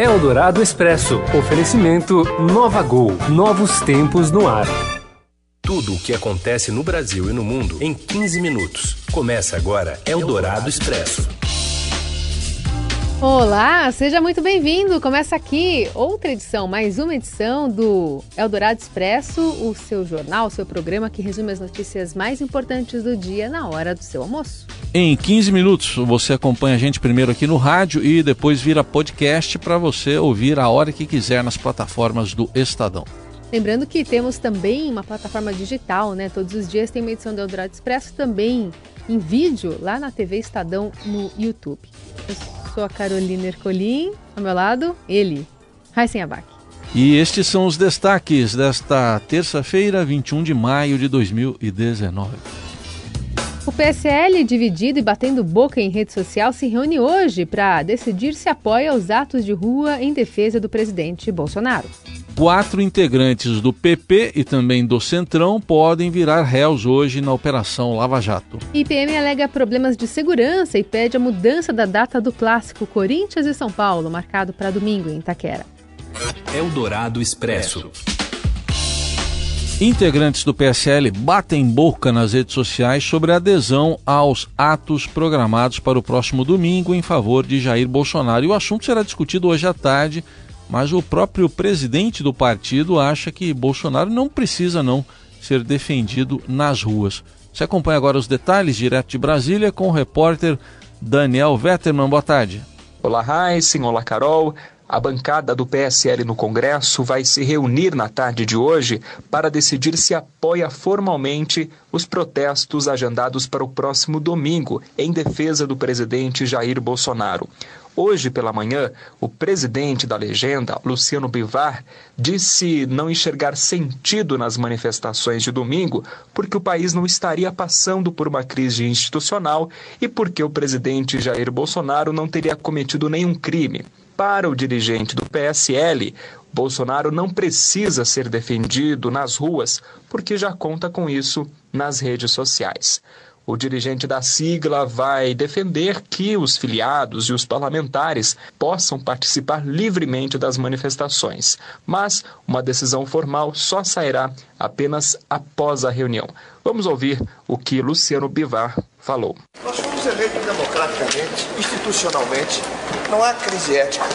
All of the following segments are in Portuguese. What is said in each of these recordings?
Eldorado Expresso. Oferecimento Nova Gol. Novos tempos no ar. Tudo o que acontece no Brasil e no mundo em 15 minutos. Começa agora Eldorado Expresso. Olá, seja muito bem-vindo. Começa aqui outra edição, mais uma edição do Eldorado Expresso, o seu jornal, o seu programa que resume as notícias mais importantes do dia na hora do seu almoço. Em 15 minutos você acompanha a gente primeiro aqui no rádio e depois vira podcast para você ouvir a hora que quiser nas plataformas do Estadão. Lembrando que temos também uma plataforma digital, né? Todos os dias tem uma edição do Eldorado Expresso também em vídeo lá na TV Estadão no YouTube. Eu sou a Carolina Ercolim, ao meu lado, ele, Raíssen Abac. E estes são os destaques desta terça-feira, 21 de maio de 2019. O PSL, dividido e batendo boca em rede social, se reúne hoje para decidir se apoia os atos de rua em defesa do presidente Bolsonaro. Quatro integrantes do PP e também do Centrão podem virar réus hoje na Operação Lava Jato. IPM alega problemas de segurança e pede a mudança da data do clássico Corinthians e São Paulo, marcado para domingo em Itaquera. Eldorado Expresso. Integrantes do PSL batem boca nas redes sociais sobre a adesão aos atos programados para o próximo domingo em favor de Jair Bolsonaro. E o assunto será discutido hoje à tarde mas o próprio presidente do partido acha que Bolsonaro não precisa não ser defendido nas ruas. Você acompanha agora os detalhes direto de Brasília com o repórter Daniel Vetterman. Boa tarde. Olá, Heisen. Olá, Carol. A bancada do PSL no Congresso vai se reunir na tarde de hoje para decidir se apoia formalmente os protestos agendados para o próximo domingo em defesa do presidente Jair Bolsonaro. Hoje pela manhã, o presidente da legenda, Luciano Bivar, disse não enxergar sentido nas manifestações de domingo porque o país não estaria passando por uma crise institucional e porque o presidente Jair Bolsonaro não teria cometido nenhum crime. Para o dirigente do PSL, Bolsonaro não precisa ser defendido nas ruas porque já conta com isso nas redes sociais. O dirigente da sigla vai defender que os filiados e os parlamentares possam participar livremente das manifestações, mas uma decisão formal só sairá apenas após a reunião. Vamos ouvir o que Luciano Bivar falou. Nós fomos eleitos democraticamente, institucionalmente, não há crise ética,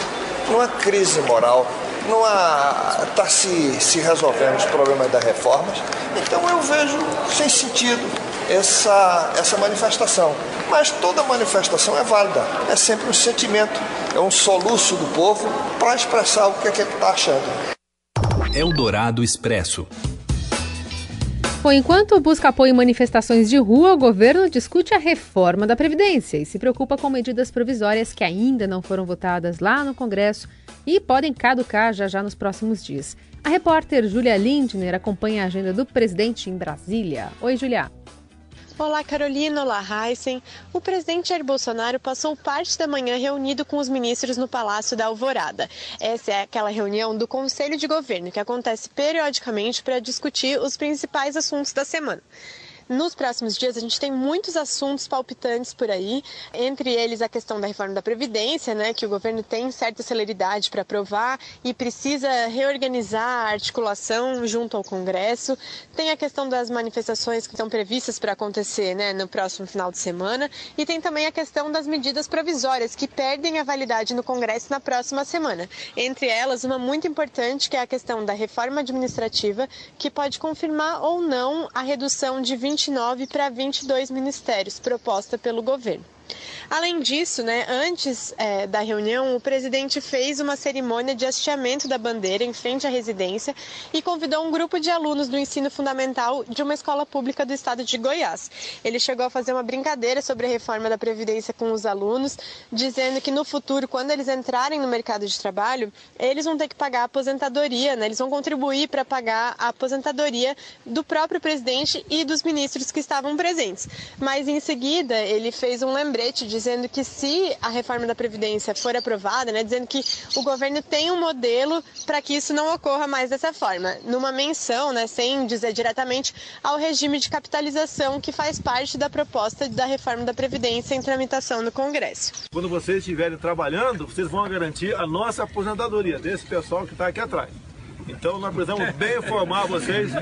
não há crise moral, não há está se, se resolvendo os problemas das reformas. Então eu vejo sem sentido essa, essa manifestação. Mas toda manifestação é válida, é sempre um sentimento, é um soluço do povo para expressar o que é que está achando. Eldorado Expresso. Bom, enquanto busca apoio em manifestações de rua, o governo discute a reforma da Previdência e se preocupa com medidas provisórias que ainda não foram votadas lá no Congresso e podem caducar já já nos próximos dias. A repórter Julia Lindner acompanha a agenda do presidente em Brasília. Oi, Julia. Olá, Carolina. Olá, Heisen. O presidente Jair Bolsonaro passou parte da manhã reunido com os ministros no Palácio da Alvorada. Essa é aquela reunião do Conselho de Governo que acontece periodicamente para discutir os principais assuntos da semana. Nos próximos dias, a gente tem muitos assuntos palpitantes por aí, entre eles a questão da reforma da Previdência, né, que o governo tem certa celeridade para aprovar e precisa reorganizar a articulação junto ao Congresso. Tem a questão das manifestações que estão previstas para acontecer né, no próximo final de semana. E tem também a questão das medidas provisórias que perdem a validade no Congresso na próxima semana. Entre elas, uma muito importante que é a questão da reforma administrativa, que pode confirmar ou não a redução de 20 29 para 22 ministérios proposta pelo governo. Além disso, né, antes é, da reunião, o presidente fez uma cerimônia de hasteamento da bandeira em frente à residência e convidou um grupo de alunos do ensino fundamental de uma escola pública do estado de Goiás. Ele chegou a fazer uma brincadeira sobre a reforma da Previdência com os alunos, dizendo que no futuro, quando eles entrarem no mercado de trabalho, eles vão ter que pagar a aposentadoria, né? eles vão contribuir para pagar a aposentadoria do próprio presidente e dos ministros que estavam presentes. Mas em seguida, ele fez um lembrete lembrete dizendo que se a reforma da Previdência for aprovada, né, dizendo que o governo tem um modelo para que isso não ocorra mais dessa forma, numa menção, né, sem dizer diretamente, ao regime de capitalização que faz parte da proposta da reforma da Previdência em tramitação no Congresso. Quando vocês estiverem trabalhando, vocês vão garantir a nossa aposentadoria, desse pessoal que está aqui atrás. Então nós precisamos bem informar vocês.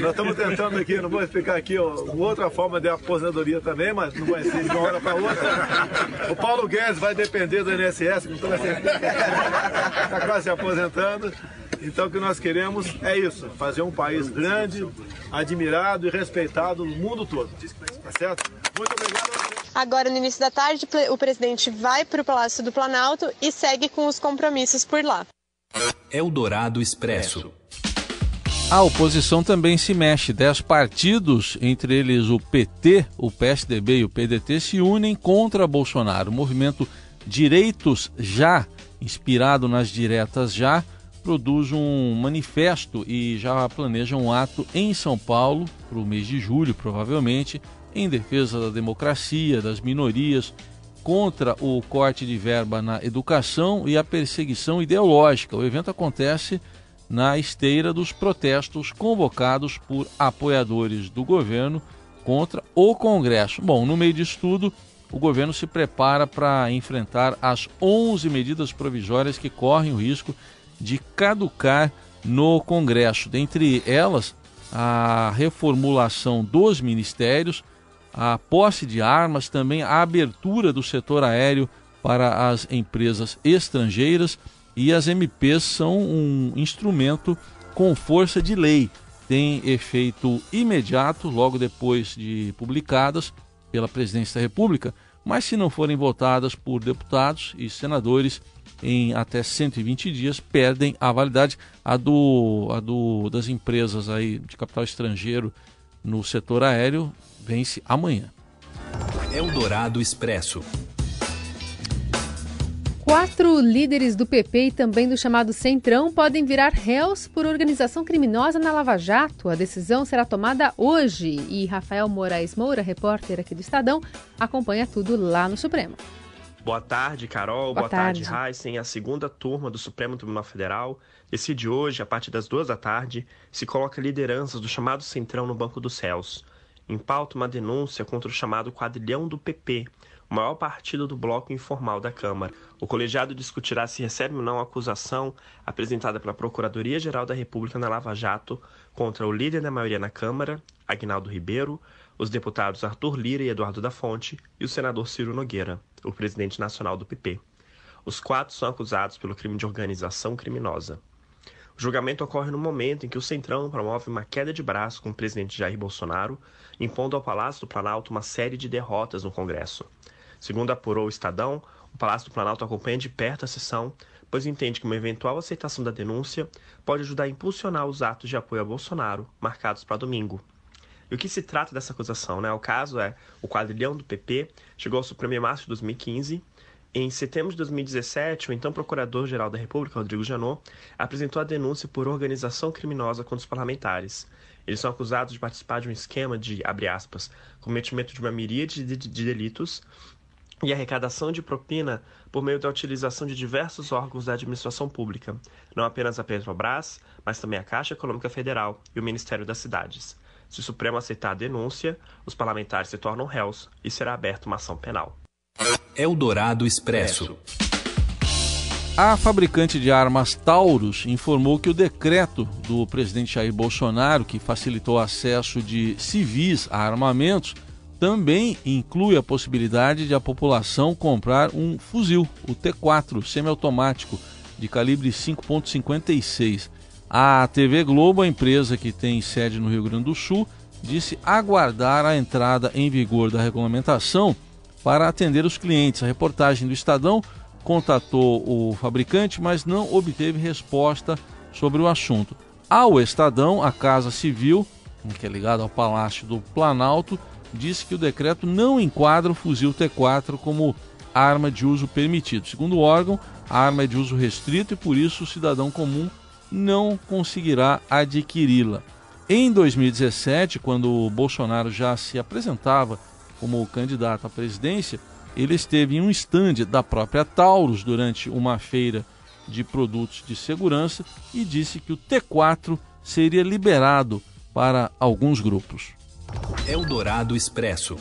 nós estamos tentando aqui, não vou explicar aqui ó, outra forma de aposentadoria também, mas não vai ser de uma hora para outra. O Paulo Guedes vai depender do INSS, com toda certeza. Está quase se aposentando. Então o que nós queremos é isso, fazer um país grande, admirado e respeitado no mundo todo. Tá certo? Muito obrigado. Agora, no início da tarde, o presidente vai para o Palácio do Planalto e segue com os compromissos por lá. Eldorado Expresso. A oposição também se mexe. Dez partidos, entre eles o PT, o PSDB e o PDT, se unem contra Bolsonaro. O movimento Direitos Já, inspirado nas diretas Já, produz um manifesto e já planeja um ato em São Paulo para o mês de julho, provavelmente, em defesa da democracia, das minorias, contra o corte de verba na educação e a perseguição ideológica. O evento acontece na esteira dos protestos convocados por apoiadores do governo contra o Congresso. Bom, no meio disso tudo, o governo se prepara para enfrentar as 11 medidas provisórias que correm o risco de caducar no Congresso. Dentre elas, a reformulação dos ministérios, a posse de armas, também a abertura do setor aéreo para as empresas estrangeiras e as MPs são um instrumento com força de lei. Tem efeito imediato logo depois de publicadas pela Presidência da República, mas se não forem votadas por deputados e senadores em até 120 dias, perdem a validade. A, do, a do, das empresas aí de capital estrangeiro no setor aéreo vence amanhã. Eldorado Expresso. Quatro líderes do PP e também do chamado Centrão podem virar réus por organização criminosa na Lava Jato. A decisão será tomada hoje e Rafael Moraes Moura, repórter aqui do Estadão, acompanha tudo lá no Supremo. Boa tarde, Carol. Boa, Boa tarde, Heisen. A segunda turma do Supremo Tribunal Federal decide hoje, a partir das duas da tarde, se coloca lideranças do chamado Centrão no Banco dos Céus. Em pauta, uma denúncia contra o chamado quadrilhão do PP, o maior partido do bloco informal da Câmara. O colegiado discutirá se recebe ou não a acusação apresentada pela Procuradoria-Geral da República na Lava Jato contra o líder da maioria na Câmara, Agnaldo Ribeiro, os deputados Arthur Lira e Eduardo da Fonte e o senador Ciro Nogueira, o presidente nacional do PP. Os quatro são acusados pelo crime de organização criminosa. O julgamento ocorre no momento em que o Centrão promove uma queda de braço com o presidente Jair Bolsonaro, impondo ao Palácio do Planalto uma série de derrotas no Congresso. Segundo apurou o Estadão, o Palácio do Planalto acompanha de perto a sessão, pois entende que uma eventual aceitação da denúncia pode ajudar a impulsionar os atos de apoio a Bolsonaro, marcados para domingo. E o que se trata dessa acusação? Né? O caso é o quadrilhão do PP chegou ao Supremo em março de 2015 em setembro de 2017, o então Procurador-Geral da República, Rodrigo Janot, apresentou a denúncia por organização criminosa contra os parlamentares. Eles são acusados de participar de um esquema de, abre aspas, cometimento de uma miríade de, de delitos e arrecadação de propina por meio da utilização de diversos órgãos da administração pública, não apenas a Petrobras, mas também a Caixa Econômica Federal e o Ministério das Cidades. Se o Supremo aceitar a denúncia, os parlamentares se tornam réus e será aberta uma ação penal. Eldorado Expresso. A fabricante de armas Taurus informou que o decreto do presidente Jair Bolsonaro, que facilitou o acesso de civis a armamentos, também inclui a possibilidade de a população comprar um fuzil, o T4 semiautomático de calibre 5.56. A TV Globo, a empresa que tem sede no Rio Grande do Sul, disse aguardar a entrada em vigor da regulamentação para atender os clientes. A reportagem do Estadão contatou o fabricante, mas não obteve resposta sobre o assunto. Ao Estadão, a Casa Civil, que é ligada ao Palácio do Planalto, disse que o decreto não enquadra o fuzil T4 como arma de uso permitido. Segundo o órgão, a arma é de uso restrito e por isso o cidadão comum não conseguirá adquiri-la. Em 2017, quando o Bolsonaro já se apresentava como candidato à presidência, ele esteve em um estande da própria Taurus durante uma feira de produtos de segurança e disse que o T4 seria liberado para alguns grupos. Eldorado Expresso.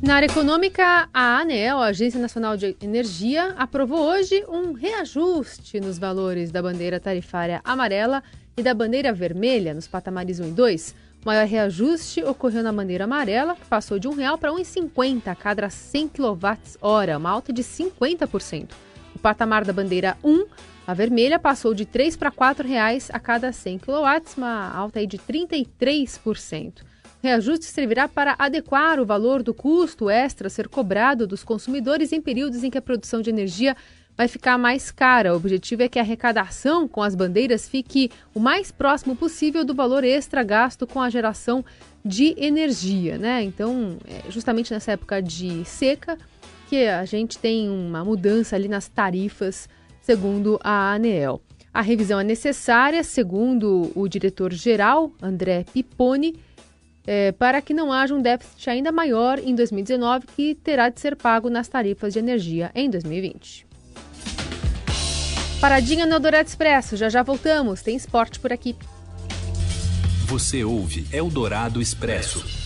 Na área econômica, a ANEEL, a Agência Nacional de Energia, aprovou hoje um reajuste nos valores da bandeira tarifária amarela e da bandeira vermelha nos patamares 1 e 2. O maior reajuste ocorreu na bandeira amarela, que passou de R$ 1,00 para R$ 1,50 a cada 100 kWh, uma alta de 50%. O patamar da bandeira 1, a vermelha, passou de R$ 3 para R$ 4,00 a cada 100 kW, uma alta de 33%. O reajuste servirá para adequar o valor do custo extra a ser cobrado dos consumidores em períodos em que a produção de energia vai ficar mais cara. O objetivo é que a arrecadação com as bandeiras fique o mais próximo possível do valor extra gasto com a geração de energia, né? Então, é justamente nessa época de seca que a gente tem uma mudança ali nas tarifas, segundo a ANEEL. A revisão é necessária, segundo o diretor-geral, André Pipone, é, para que não haja um déficit ainda maior em 2019, que terá de ser pago nas tarifas de energia em 2020. Paradinha no Eldorado Expresso, já já voltamos, tem esporte por aqui. Você ouve Eldorado Expresso.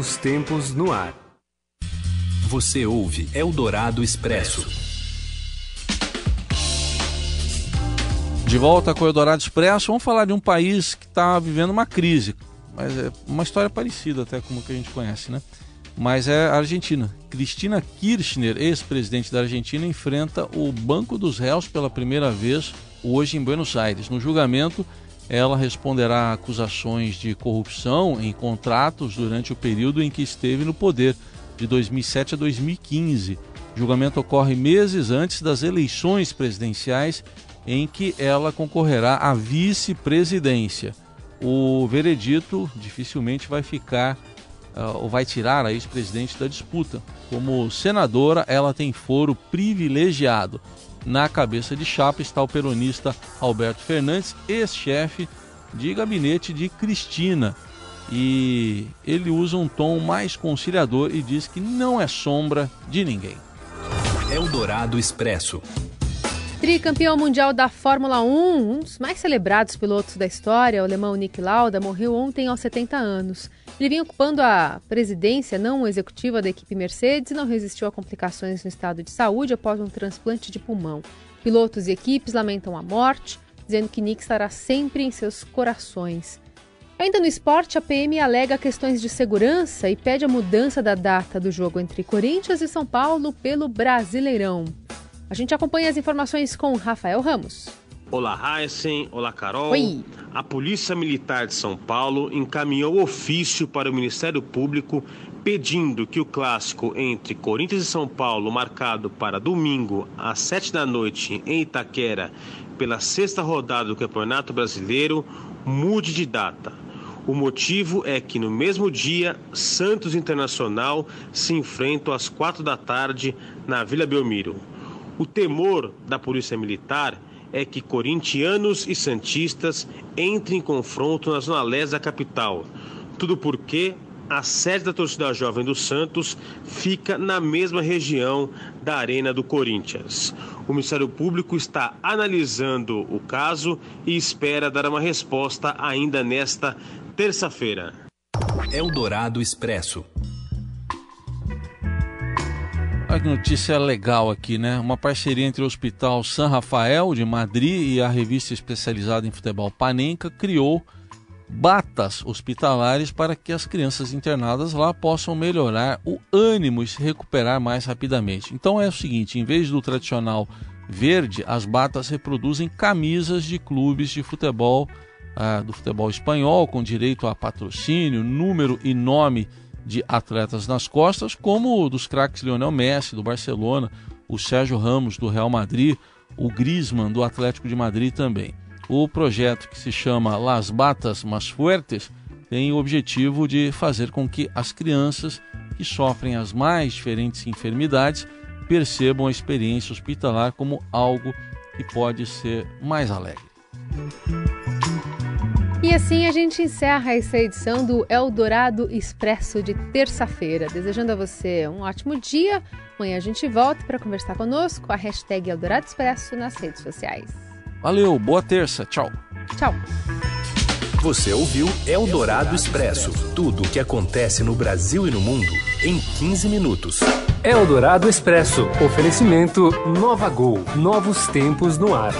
Novos tempos no ar. Você ouve Eldorado Expresso. De volta com o Eldorado Expresso, vamos falar de um país que está vivendo uma crise. Mas é uma história parecida até com o que a gente conhece, né? Mas é a Argentina. Cristina Kirchner, ex-presidente da Argentina, enfrenta o Banco dos Réus pela primeira vez hoje em Buenos Aires. No julgamento, ela responderá a acusações de corrupção em contratos durante o período em que esteve no poder, de 2007 a 2015. O julgamento ocorre meses antes das eleições presidenciais, em que ela concorrerá à vice-presidência. O veredito dificilmente vai ficar uh, ou vai tirar a ex-presidente da disputa. Como senadora, ela tem foro privilegiado. Na cabeça de chapa está o peronista Alberto Fernandes, ex-chefe de gabinete de Cristina. E ele usa um tom mais conciliador e diz que não é sombra de ninguém. Eldorado Expresso. Tricampeão mundial da Fórmula 1, um dos mais celebrados pilotos da história, o alemão Nick Lauda, morreu ontem aos 70 anos. Ele vinha ocupando a presidência não executiva da equipe Mercedes e não resistiu a complicações no estado de saúde após um transplante de pulmão. Pilotos e equipes lamentam a morte, dizendo que Nick estará sempre em seus corações. Ainda no esporte, a PM alega questões de segurança e pede a mudança da data do jogo entre Corinthians e São Paulo pelo Brasileirão. A gente acompanha as informações com Rafael Ramos. Olá, Heisen. Olá, Carol. Oi. A Polícia Militar de São Paulo encaminhou ofício para o Ministério Público pedindo que o clássico entre Corinthians e São Paulo, marcado para domingo às sete da noite em Itaquera, pela sexta rodada do Campeonato Brasileiro, mude de data. O motivo é que no mesmo dia, Santos Internacional se enfrentam às quatro da tarde na Vila Belmiro. O temor da Polícia Militar é que corintianos e santistas entrem em confronto na zona leste da capital. Tudo porque a sede da torcida jovem do Santos fica na mesma região da Arena do Corinthians. O Ministério Público está analisando o caso e espera dar uma resposta ainda nesta terça-feira. Eldorado Expresso. Notícia legal aqui, né? Uma parceria entre o Hospital San Rafael de Madrid e a revista especializada em futebol Panenka criou batas hospitalares para que as crianças internadas lá possam melhorar o ânimo e se recuperar mais rapidamente. Então é o seguinte, em vez do tradicional verde, as batas reproduzem camisas de clubes de futebol ah, do futebol espanhol, com direito a patrocínio, número e nome de atletas nas costas, como dos craques Lionel Messi, do Barcelona, o Sérgio Ramos, do Real Madrid, o Griezmann, do Atlético de Madrid também. O projeto que se chama Las Batas Más Fuertes tem o objetivo de fazer com que as crianças que sofrem as mais diferentes enfermidades percebam a experiência hospitalar como algo que pode ser mais alegre. E assim a gente encerra essa edição do Eldorado Expresso de terça-feira. Desejando a você um ótimo dia. Amanhã a gente volta para conversar conosco com a hashtag Eldorado Expresso nas redes sociais. Valeu, boa terça, tchau. Tchau. Você ouviu Eldorado Expresso tudo o que acontece no Brasil e no mundo em 15 minutos. Eldorado Expresso oferecimento Nova Gol novos tempos no ar.